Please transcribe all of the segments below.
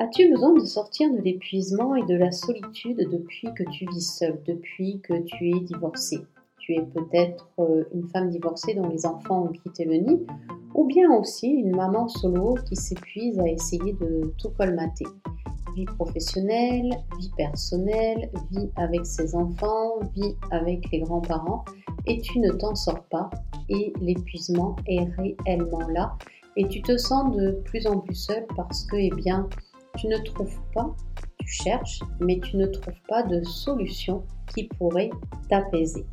As-tu besoin de sortir de l'épuisement et de la solitude depuis que tu vis seule, depuis que tu es divorcée? Tu es peut-être euh, une femme divorcée dont les enfants ont quitté le nid, ou bien aussi une maman solo qui s'épuise à essayer de tout colmater. Vie professionnelle, vie personnelle, vie avec ses enfants, vie avec les grands-parents, et tu ne t'en sors pas, et l'épuisement est réellement là, et tu te sens de plus en plus seule parce que, eh bien, tu ne trouves pas, tu cherches, mais tu ne trouves pas de solution qui pourrait t'apaiser.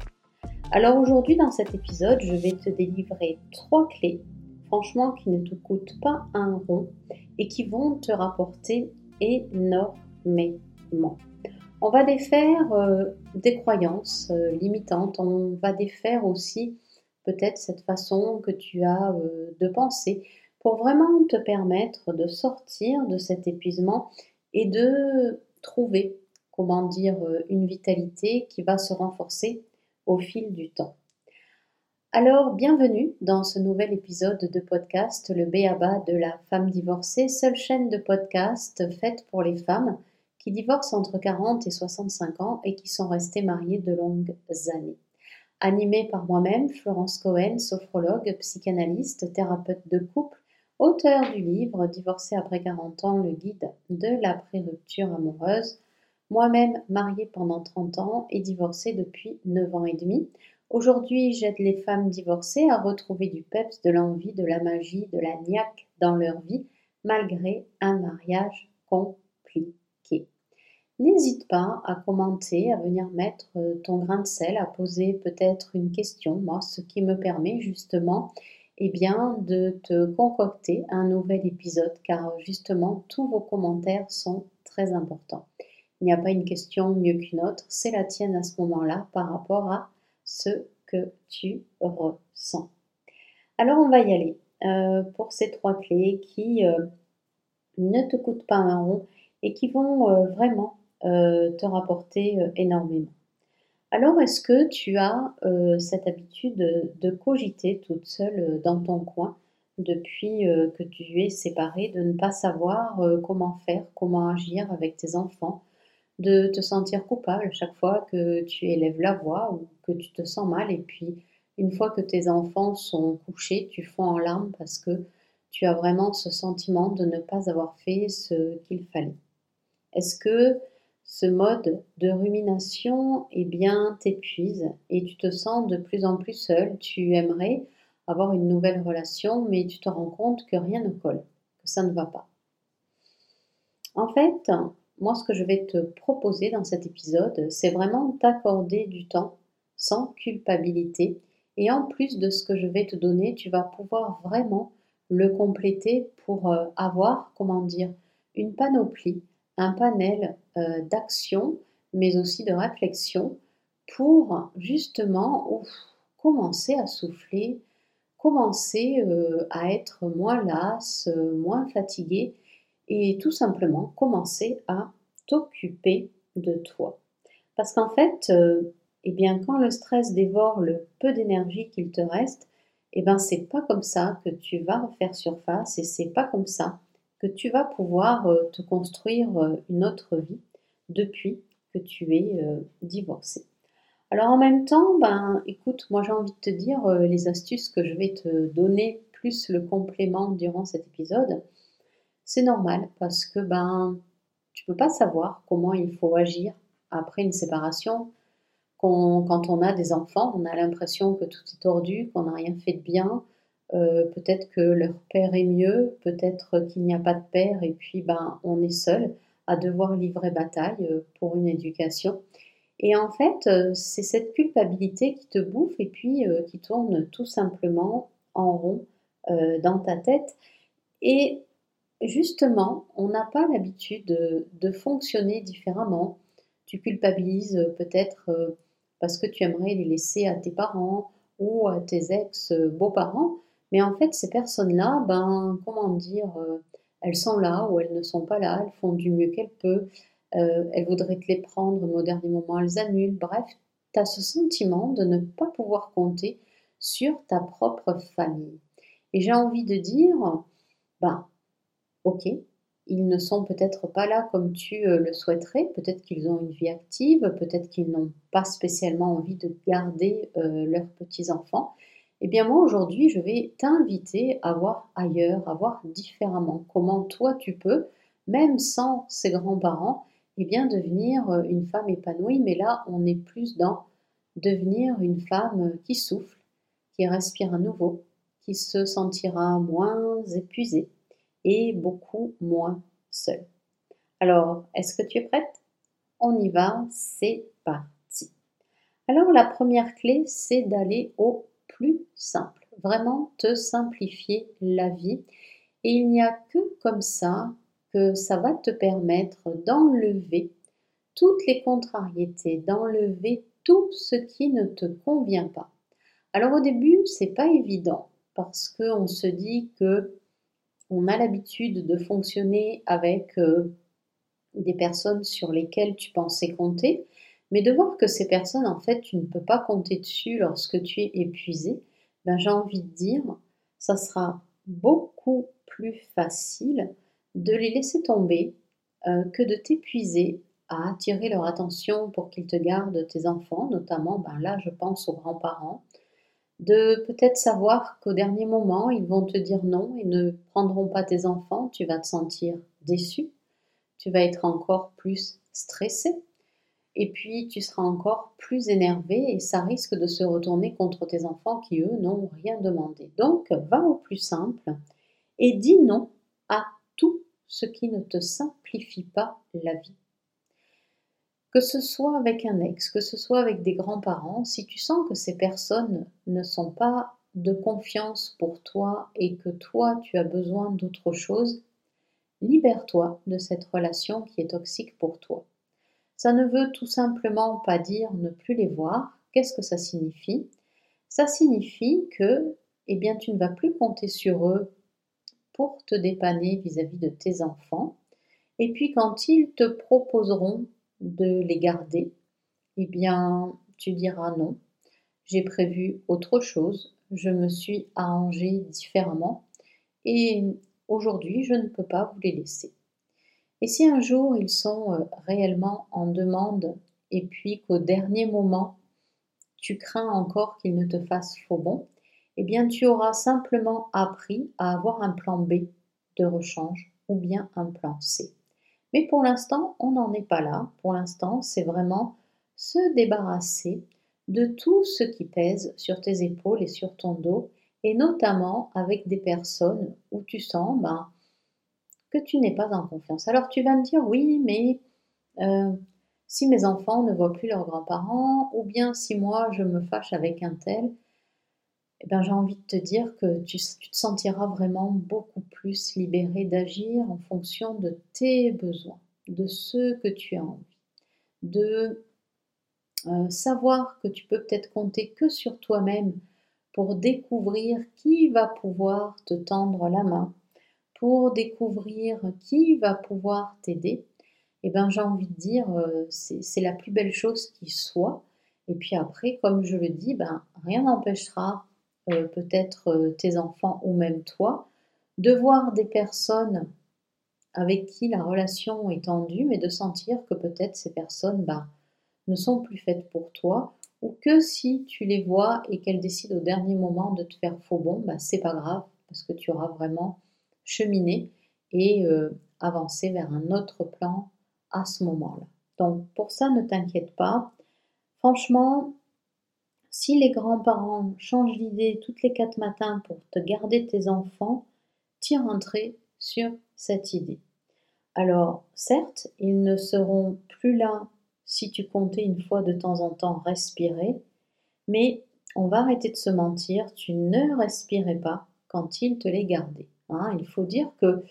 Alors aujourd'hui, dans cet épisode, je vais te délivrer trois clés, franchement, qui ne te coûtent pas un rond et qui vont te rapporter énormément. On va défaire euh, des croyances euh, limitantes, on va défaire aussi peut-être cette façon que tu as euh, de penser, pour vraiment te permettre de sortir de cet épuisement et de trouver, comment dire, une vitalité qui va se renforcer au fil du temps. Alors, bienvenue dans ce nouvel épisode de podcast Le Béaba de la femme divorcée, seule chaîne de podcast faite pour les femmes qui divorcent entre 40 et 65 ans et qui sont restées mariées de longues années. Animée par moi-même, Florence Cohen, sophrologue, psychanalyste, thérapeute de couple, auteur du livre Divorcé après 40 ans, le guide de la pré-rupture amoureuse, moi-même mariée pendant 30 ans et divorcée depuis 9 ans et demi. Aujourd'hui, j'aide les femmes divorcées à retrouver du peps, de l'envie, de la magie, de la niaque dans leur vie, malgré un mariage compliqué. N'hésite pas à commenter, à venir mettre ton grain de sel, à poser peut-être une question, moi, ce qui me permet justement eh bien, de te concocter un nouvel épisode car justement tous vos commentaires sont très importants. Il n'y a pas une question mieux qu'une autre, c'est la tienne à ce moment-là par rapport à ce que tu ressens. Alors on va y aller euh, pour ces trois clés qui euh, ne te coûtent pas un rond et qui vont euh, vraiment te rapporter énormément. Alors, est-ce que tu as euh, cette habitude de, cogiter toute seule euh, dans ton coin depuis euh, que tu es séparée, de ne pas savoir comment faire, comment agir avec tes enfants, de te sentir coupable chaque fois que tu élèves la voix ou que tu te sens mal et puis une fois que tes enfants sont couchés, tu fonds en larmes parce que tu as vraiment ce sentiment de ne pas avoir fait ce qu'il fallait? Est-ce que ce mode de rumination eh bien, t'épuise et tu te sens de plus en plus seul. Tu aimerais avoir une nouvelle relation, mais tu te rends compte que rien ne colle, que ça ne va pas. En fait, moi, ce que je vais te proposer dans cet épisode, c'est vraiment t'accorder du temps sans culpabilité. Et en plus de ce que je vais te donner, tu vas pouvoir vraiment le compléter pour euh, avoir, comment dire, une panoplie un panel euh, d'actions, mais aussi de réflexions pour justement commencer à souffler, commencer euh, à être moins lasse, moins fatiguée et tout simplement commencer à t'occuper de toi. Parce qu'en fait, euh, eh bien, quand le stress dévore le peu d'énergie qu'il te reste, eh ben, c'est pas comme ça que tu vas refaire surface et c'est pas comme ça que tu vas pouvoir euh, te construire euh, une autre vie depuis que tu es euh, divorcé. Alors en même temps, ben écoute, moi j'ai envie de te dire les astuces que je vais te donner plus le complément durant cet épisode. C'est normal parce que ben tu peux pas savoir comment il faut agir après une séparation. Quand, on a des enfants, on a l'impression que tout est tordu, qu'on n'a rien fait de bien, euh, peut-être que leur père est mieux, peut-être qu'il n'y a pas de père et puis ben, on est seul à devoir livrer bataille euh, pour une éducation. Et en fait, euh, c'est cette culpabilité qui te bouffe et puis qui tourne tout simplement en rond dans ta tête. Et justement, on n'a pas l'habitude de, de, fonctionner différemment. Tu culpabilises peut-être parce que tu aimerais les laisser à tes parents ou à tes ex-beaux-parents, mais en fait, ces personnes-là, ben, comment dire, euh, elles sont là ou elles ne sont pas là, elles font du mieux qu'elles peuvent, euh, elles voudraient te les prendre, au dernier moment, elles annulent. Bref, tu as ce sentiment de ne pas pouvoir compter sur ta propre famille. Et j'ai envie de dire, ben, ok, ils ne sont peut-être pas là comme tu euh, le souhaiterais, peut-être qu'ils ont une vie active, peut-être qu'ils n'ont pas spécialement envie de garder leurs petits-enfants. Eh bien moi aujourd'hui, je vais t'inviter à voir ailleurs, à voir différemment comment toi tu peux, même sans ces grands-parents, eh bien devenir euh, une femme épanouie. Mais là, on est plus dans devenir une femme qui souffle, qui respire à nouveau, qui se sentira moins épuisée et beaucoup moins seule. Alors, est-ce que tu es prête? On y va, c'est parti. Alors, la première clé, c'est d'aller au simple. Vraiment te simplifier la vie. Et il n'y a que comme ça que ça va te permettre d'enlever toutes les contrariétés, d'enlever tout ce qui ne te convient pas. Alors au début, c'est pas évident parce qu'on se dit que on a l'habitude de fonctionner avec euh, des personnes sur lesquelles tu pensais compter, mais de voir que ces personnes, en fait, tu ne peux pas compter dessus lorsque tu es épuisé, ben, j'ai envie de dire, ça sera beaucoup plus facile de les laisser tomber euh, que de t'épuiser à attirer leur attention pour qu'ils te gardent tes enfants, notamment, ben là, je pense aux grands-parents, de peut-être savoir qu'au dernier moment, ils vont te dire non et ne prendront pas tes enfants, tu vas te sentir déçu, tu vas être encore plus stressé, et puis tu seras encore plus énervé et ça risque de se retourner contre tes enfants qui, eux, n'ont rien demandé. Donc, va au plus simple et dis non à tout ce qui ne te simplifie pas la vie. Que ce soit avec un ex, que ce soit avec des grands-parents, si tu sens que ces personnes ne sont pas de confiance pour toi et que toi tu as besoin d'autre chose, libère-toi de cette relation qui est toxique pour toi. Ça ne veut tout simplement pas dire ne plus les voir. Qu'est-ce que ça signifie? Ça signifie que eh bien, tu ne vas plus compter sur eux pour te dépanner vis-à-vis -vis de tes enfants. Et puis quand ils te proposeront de les garder, eh bien, tu diras non. J'ai prévu autre chose, je me suis arrangé différemment et aujourd'hui, je ne peux pas vous les laisser. Et si un jour ils sont euh, réellement en demande et puis qu'au dernier moment, tu crains encore qu'ils ne te fassent faux bon, eh bien tu auras simplement appris à avoir un plan B de rechange ou bien un plan C. Mais pour l'instant, on n'en est pas là. Pour l'instant, c'est vraiment se débarrasser de tout ce qui pèse sur tes épaules et sur ton dos, et notamment avec des personnes où tu sens ben, tu n'es pas en confiance. Alors tu vas me dire, oui, mais euh, si mes enfants ne voient plus leurs grands-parents, ou bien si moi je me fâche avec un tel, eh ben, j'ai envie de te dire que tu, te sentiras vraiment beaucoup plus libéré d'agir en fonction de tes besoins, de ce que tu as envie, de euh, savoir que tu peux peut-être compter que sur toi-même pour découvrir qui va pouvoir te tendre la main, pour découvrir qui va pouvoir t'aider. Eh ben, j'ai envie de dire, euh, c'est la plus belle chose qui soit. Et puis après, comme je le dis, ben, rien n'empêchera euh, peut-être euh, tes enfants ou même toi, de voir des personnes avec qui la relation est tendue, mais de sentir que peut-être ces personnes bah, ne sont plus faites pour toi, ou que si tu les vois et qu'elles décident au dernier moment de te faire faux bon, bah, c'est pas grave, parce que tu auras vraiment cheminé et euh, avancé vers un autre plan à ce moment-là. Donc pour ça, ne t'inquiète pas. Franchement, si les grands-parents changent d'idée toutes les quatre matins pour te garder tes enfants, tire un trait sur cette idée. Alors, certes, ils ne seront plus là si tu comptais une fois de temps en temps respirer, mais on va arrêter de se mentir, tu ne respirais pas quand ils te les gardaient. Hein. il faut dire que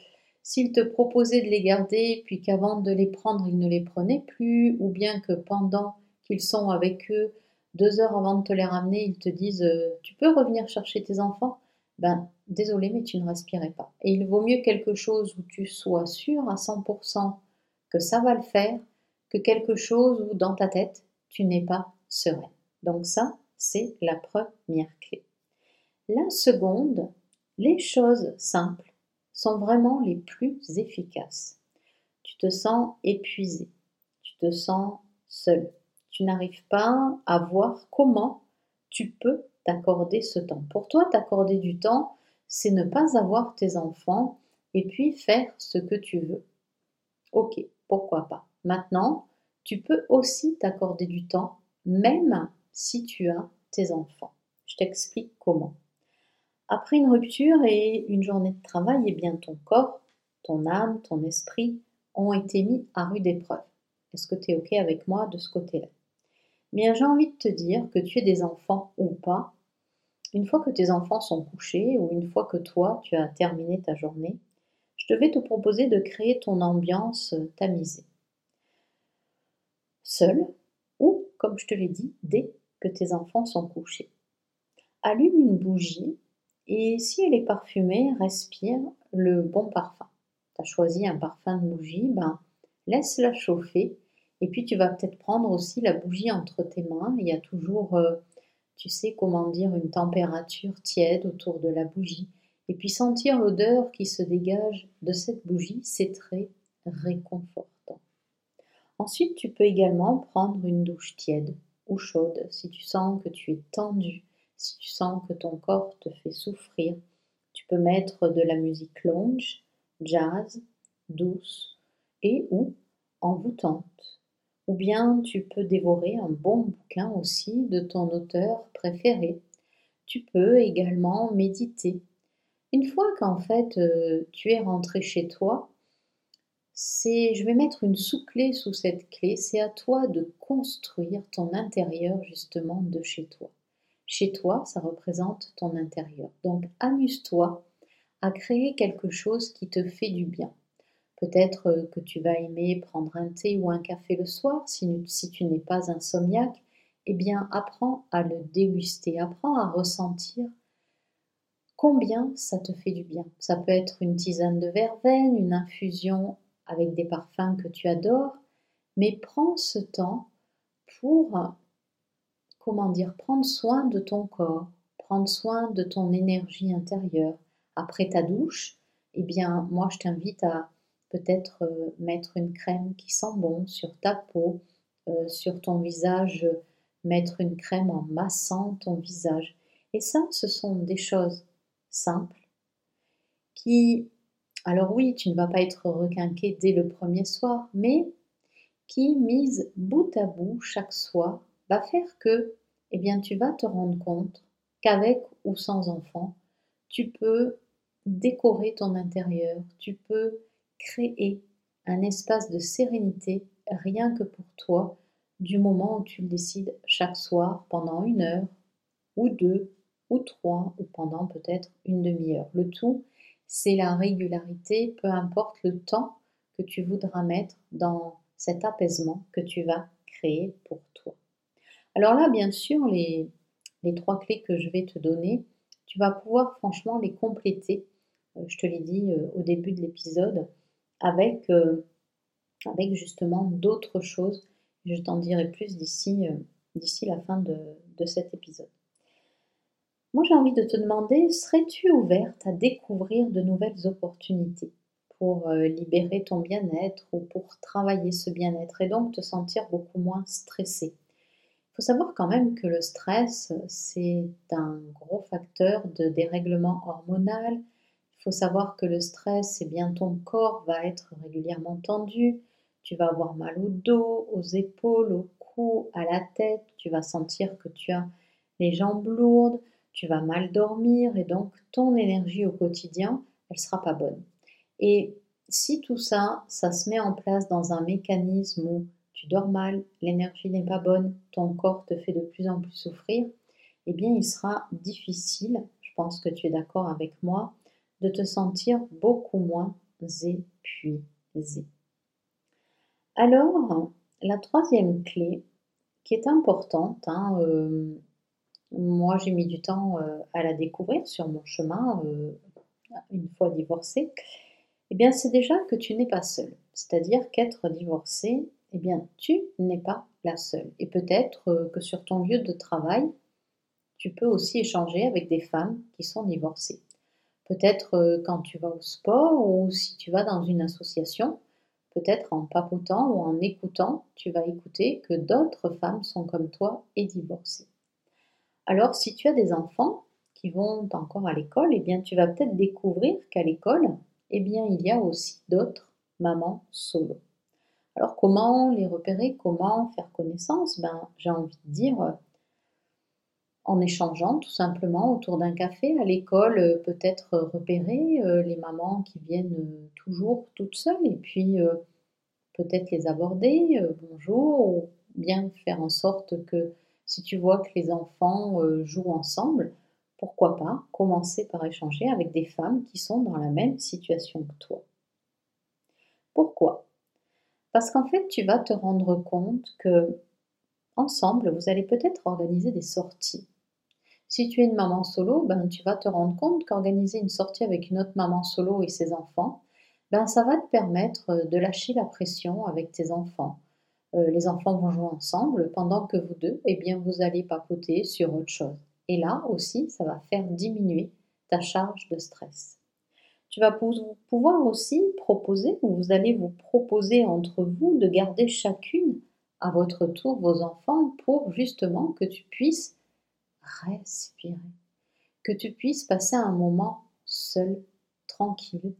s'ils te proposaient de les garder, puis qu'avant de les prendre, ils ne les prenaient plus, ou bien que pendant qu'ils sont avec eux, deux heures avant de te les ramener, ils te disent euh, Tu peux revenir chercher tes enfants? Ben, désolé, mais tu ne respirais pas. Et il vaut mieux quelque chose où tu sois sûr à 100% que ça va le faire, que quelque chose où dans ta tête, tu n'es pas serein. Donc, ça, c'est la première clé. La seconde, les choses simples sont vraiment les plus efficaces. Tu te sens épuisé, tu te sens seul, tu n'arrives pas à voir comment tu peux t'accorder ce temps. Pour toi, t'accorder du temps, c'est ne pas avoir tes enfants et puis faire ce que tu veux. Ok, pourquoi pas. Maintenant, tu peux aussi t'accorder du temps, même si tu as tes enfants. Je t'explique comment. Après une rupture et une journée de travail, eh bien ton corps, ton âme, ton esprit ont été mis à rude épreuve. Est-ce que tu es OK avec moi de ce côté-là? Bien, j'ai envie de te dire que tu aies des enfants ou pas, une fois que tes enfants sont couchés ou une fois que toi, tu as terminé ta journée, je vais te proposer de créer ton ambiance tamisée. Seul ou, comme je te l'ai dit, dès que tes enfants sont couchés. Allume une bougie et si elle est parfumée, respire le bon parfum. Tu as choisi un parfum de bougie, ben, laisse-la chauffer et puis tu vas peut-être prendre aussi la bougie entre tes mains. Il y a toujours, euh, tu sais comment dire, une température tiède autour de la bougie. Et puis sentir l'odeur qui se dégage de cette bougie, c'est très réconfortant. Ensuite, tu peux également prendre une douche tiède ou chaude si tu sens que tu es tendu, si tu sens que ton corps te fait souffrir. Tu peux mettre de la musique lounge, jazz, douce et ou envoûtante. Ou bien tu peux dévorer un bon bouquin aussi de ton auteur préféré. Tu peux également méditer une fois qu'en fait euh, tu es rentré chez toi, c'est, je vais mettre une sous-clé sous cette clé, c'est à toi de construire ton intérieur justement de chez toi. Chez toi, ça représente ton intérieur. Donc amuse-toi à créer quelque chose qui te fait du bien. Peut-être euh, que tu vas aimer prendre un thé ou un café le soir si, si tu n'es pas insomniaque. Eh bien, apprends à le déguster, apprends à ressentir combien ça te fait du bien. Ça peut être une tisane de verveine, une infusion avec des parfums que tu adores, mais prends ce temps pour, comment dire, prendre soin de ton corps, prendre soin de ton énergie intérieure. Après ta douche, eh bien, moi, je t'invite à peut-être euh, mettre une crème qui sent bon sur ta peau, euh, sur ton visage, mettre une crème en massant ton visage. Et ça, ce sont des choses simple, qui, alors oui, tu ne vas pas être requinqué dès le premier soir, mais qui, mise bout à bout chaque soir, va faire que, eh bien, tu vas te rendre compte qu'avec ou sans enfant, tu peux décorer ton intérieur, tu peux créer un espace de sérénité rien que pour toi, du moment où tu le décides chaque soir pendant une heure ou deux ou trois ou pendant peut-être une demi-heure. Le tout, c'est la régularité, peu importe le temps que tu voudras mettre dans cet apaisement que tu vas créer pour toi. Alors là, bien sûr, les, trois clés que je vais te donner, tu vas pouvoir franchement les compléter, euh, je te l'ai dit euh, au début de l'épisode, avec, euh, avec justement d'autres choses. Je t'en dirai plus d'ici d'ici la fin de, cet épisode. Moi, j'ai envie de te demander, serais-tu ouverte à découvrir de nouvelles opportunités pour libérer ton bien-être ou pour travailler ce bien-être et donc te sentir beaucoup moins stressé Il faut savoir quand même que le stress, c'est un gros facteur de dérèglement hormonal. Il faut savoir que le stress, c'est bien ton corps va être régulièrement tendu. Tu vas avoir mal au dos, aux épaules, au cou, à la tête. Tu vas sentir que tu as les jambes lourdes tu vas mal dormir et donc ton énergie au quotidien, elle sera pas bonne. Et si tout ça, ça se met en place dans un mécanisme où tu dors mal, l'énergie n'est pas bonne, ton corps te fait de plus en plus souffrir, eh bien il sera difficile, je pense que tu es d'accord avec moi, de te sentir beaucoup moins épuisé. Alors, la troisième clé, qui est importante, hein, euh, moi, j'ai mis du temps euh, à la découvrir sur mon chemin, euh, une fois divorcée. Eh bien, c'est déjà que tu n'es pas seule. C'est-à-dire qu'être divorcée, eh bien, tu n'es pas la seule. Et peut-être euh, que sur ton lieu de travail, tu peux aussi échanger avec des femmes qui sont divorcées. Peut-être euh, quand tu vas au sport ou si tu vas dans une association, peut-être en papotant ou en écoutant, tu vas écouter que d'autres femmes sont comme toi et divorcées. Alors si tu as des enfants qui vont encore à l'école, eh bien tu vas peut-être découvrir qu'à l'école, eh bien il y a aussi d'autres mamans solo. Alors comment les repérer, comment faire connaissance? Ben j'ai envie de dire euh, en échangeant tout simplement autour d'un café à l'école, euh, peut-être repérer euh, les mamans qui viennent toujours toutes seules et puis peut-être les aborder, bonjour, ou bien faire en sorte que si tu vois que les enfants jouent ensemble, pourquoi pas commencer par échanger avec des femmes qui sont dans la même situation que toi. Pourquoi? Parce qu'en fait, tu vas te rendre compte que ensemble, vous allez peut-être organiser des sorties. Si tu es une maman solo, ben, tu vas te rendre compte qu'organiser une sortie avec une autre maman solo et ses enfants, ben, ça va te permettre de lâcher la pression avec tes enfants. Euh, les enfants vont jouer ensemble pendant que vous deux, eh bien, vous allez papoter sur autre chose. Et là aussi, ça va faire diminuer ta charge de stress. Tu vas pouvoir aussi proposer, ou vous allez vous proposer entre vous de garder chacune à votre tour vos enfants pour justement que tu puisses respirer, que tu puisses passer un moment seul, tranquille.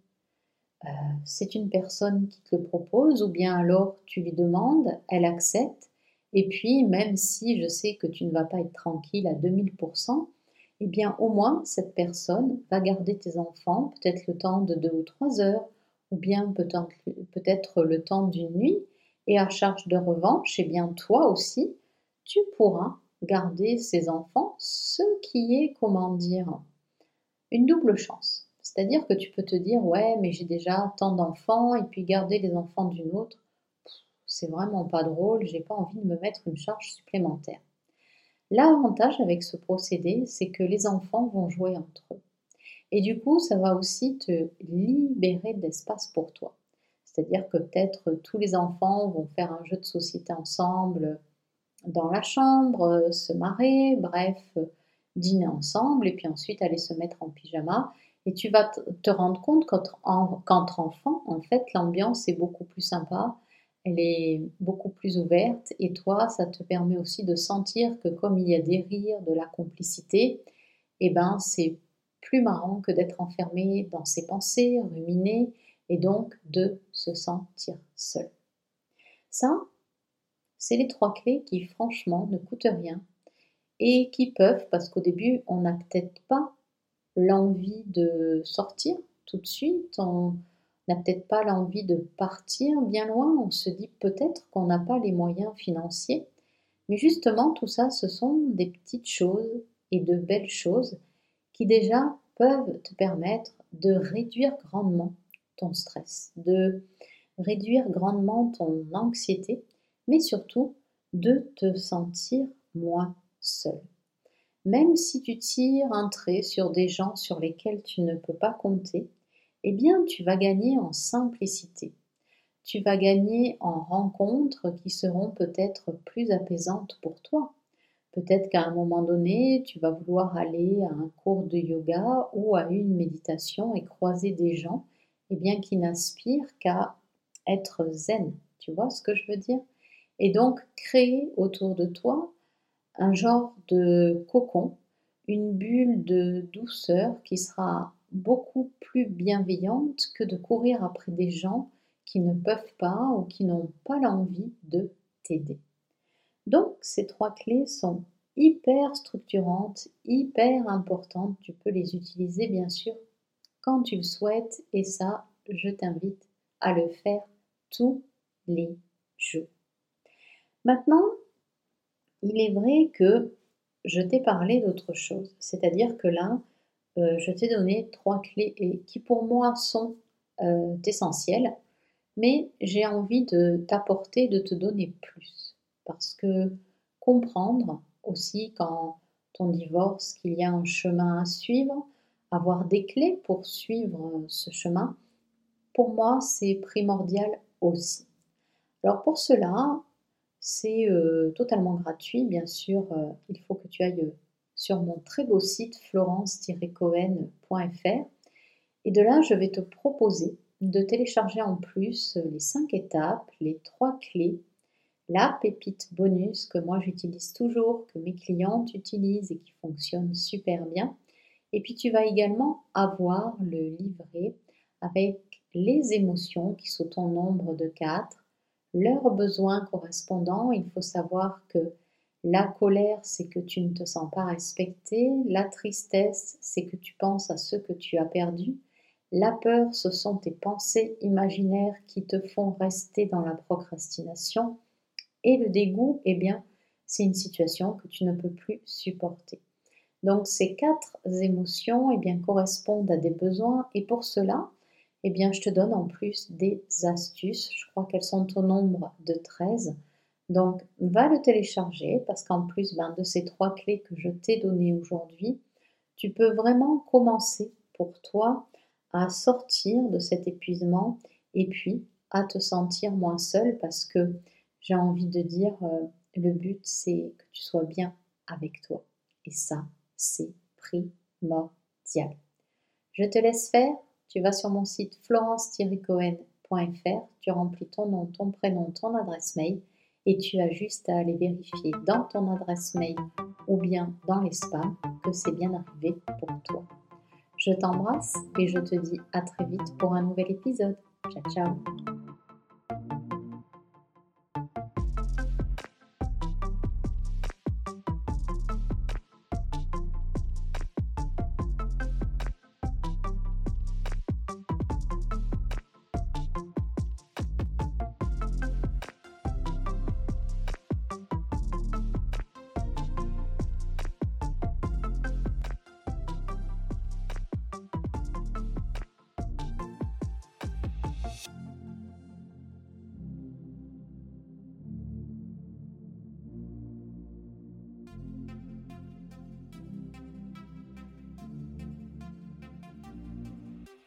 Euh, c'est une personne qui te le propose ou bien alors tu lui demandes, elle accepte et puis même si je sais que tu ne vas pas être tranquille à 2000%, eh bien au moins cette personne va garder tes enfants peut-être le temps de deux ou trois heures, ou bien peut-être le temps d'une nuit, et à charge de revanche, eh bien toi aussi, tu pourras garder ces enfants, ce qui est, comment dire, une double chance. C'est-à-dire que tu peux te dire, ouais, mais j'ai déjà tant d'enfants, et puis garder les enfants d'une autre, c'est vraiment pas drôle, j'ai pas envie de me mettre une charge supplémentaire. L'avantage avec ce procédé, c'est que les enfants vont jouer entre eux. Et du coup, ça va aussi te libérer d'espace pour toi. C'est-à-dire que peut-être tous les enfants vont faire un jeu de société ensemble dans la chambre, se marrer, bref, dîner ensemble et puis ensuite aller se mettre en pyjama. Et tu vas te rendre compte qu'entre enfants, en fait, l'ambiance est beaucoup plus sympa elle est beaucoup plus ouverte et toi, ça te permet aussi de sentir que comme il y a des rires, de la complicité, eh ben c'est plus marrant que d'être enfermé dans ses pensées, ruminer et donc de se sentir seul. Ça, c'est les trois clés qui franchement ne coûtent rien et qui peuvent, parce qu'au début on n'a peut-être pas l'envie de sortir tout de suite, on, n'a peut-être pas l'envie de partir bien loin, on se dit peut-être qu'on n'a pas les moyens financiers, mais justement tout ça, ce sont des petites choses et de belles choses qui déjà peuvent te permettre de réduire grandement ton stress, de réduire grandement ton anxiété, mais surtout de te sentir moins seul. Même si tu tires un trait sur des gens sur lesquels tu ne peux pas compter, eh bien tu vas gagner en simplicité. Tu vas gagner en rencontres qui seront peut-être plus apaisantes pour toi. Peut-être qu'à un moment donné, tu vas vouloir aller à un cours de yoga ou à une méditation et croiser des gens eh bien, qui n'aspirent qu'à être zen. Tu vois ce que je veux dire? Et donc créer autour de toi un genre de cocon, une bulle de douceur qui sera beaucoup plus bienveillante que de courir après des gens qui ne peuvent pas ou qui n'ont pas l'envie de t'aider. Donc ces trois clés sont hyper structurantes, hyper importantes. Tu peux les utiliser bien sûr quand tu le souhaites et ça, je t'invite à le faire tous les jours. Maintenant, il est vrai que je t'ai parlé d'autre chose, c'est-à-dire que là, euh, je t'ai donné trois clés qui pour moi sont euh, essentielles, mais j'ai envie de t'apporter, de te donner plus. Parce que comprendre aussi quand on divorce qu'il y a un chemin à suivre, avoir des clés pour suivre ce chemin, pour moi c'est primordial aussi. Alors pour cela, c'est euh, totalement gratuit, bien sûr, il faut que tu ailles sur mon très beau site florence-cohen.fr Et de là, je vais te proposer de télécharger en plus les cinq étapes, les trois clés, la pépite bonus que moi j'utilise toujours, que mes clientes utilisent et qui fonctionne super bien. Et puis tu vas également avoir le livret avec les émotions qui sont en nombre de quatre, leurs besoins correspondants. Il faut savoir que la colère, c'est que tu ne te sens pas respecté. La tristesse, c'est que tu penses à ce que tu as perdu. La peur, ce sont tes pensées imaginaires qui te font rester dans la procrastination. Et le dégoût, eh bien, c'est une situation que tu ne peux plus supporter. Donc ces quatre émotions eh bien, correspondent à des besoins et pour cela, eh bien, je te donne en plus des astuces. Je crois qu'elles sont au nombre de 13 donc, va le télécharger parce qu'en plus ben, de ces trois clés que je t'ai données aujourd'hui, tu peux vraiment commencer pour toi à sortir de cet épuisement et puis à te sentir moins seul parce que j'ai envie de dire, euh, le but c'est que tu sois bien avec toi. Et ça, c'est primordial. Je te laisse faire. Tu vas sur mon site florence-cohen.fr, tu remplis ton nom, ton prénom, ton adresse mail et tu as juste à aller vérifier dans ton adresse mail ou bien dans les spams que c'est bien arrivé pour toi. Je t'embrasse et je te dis à très vite pour un nouvel épisode. Ciao ciao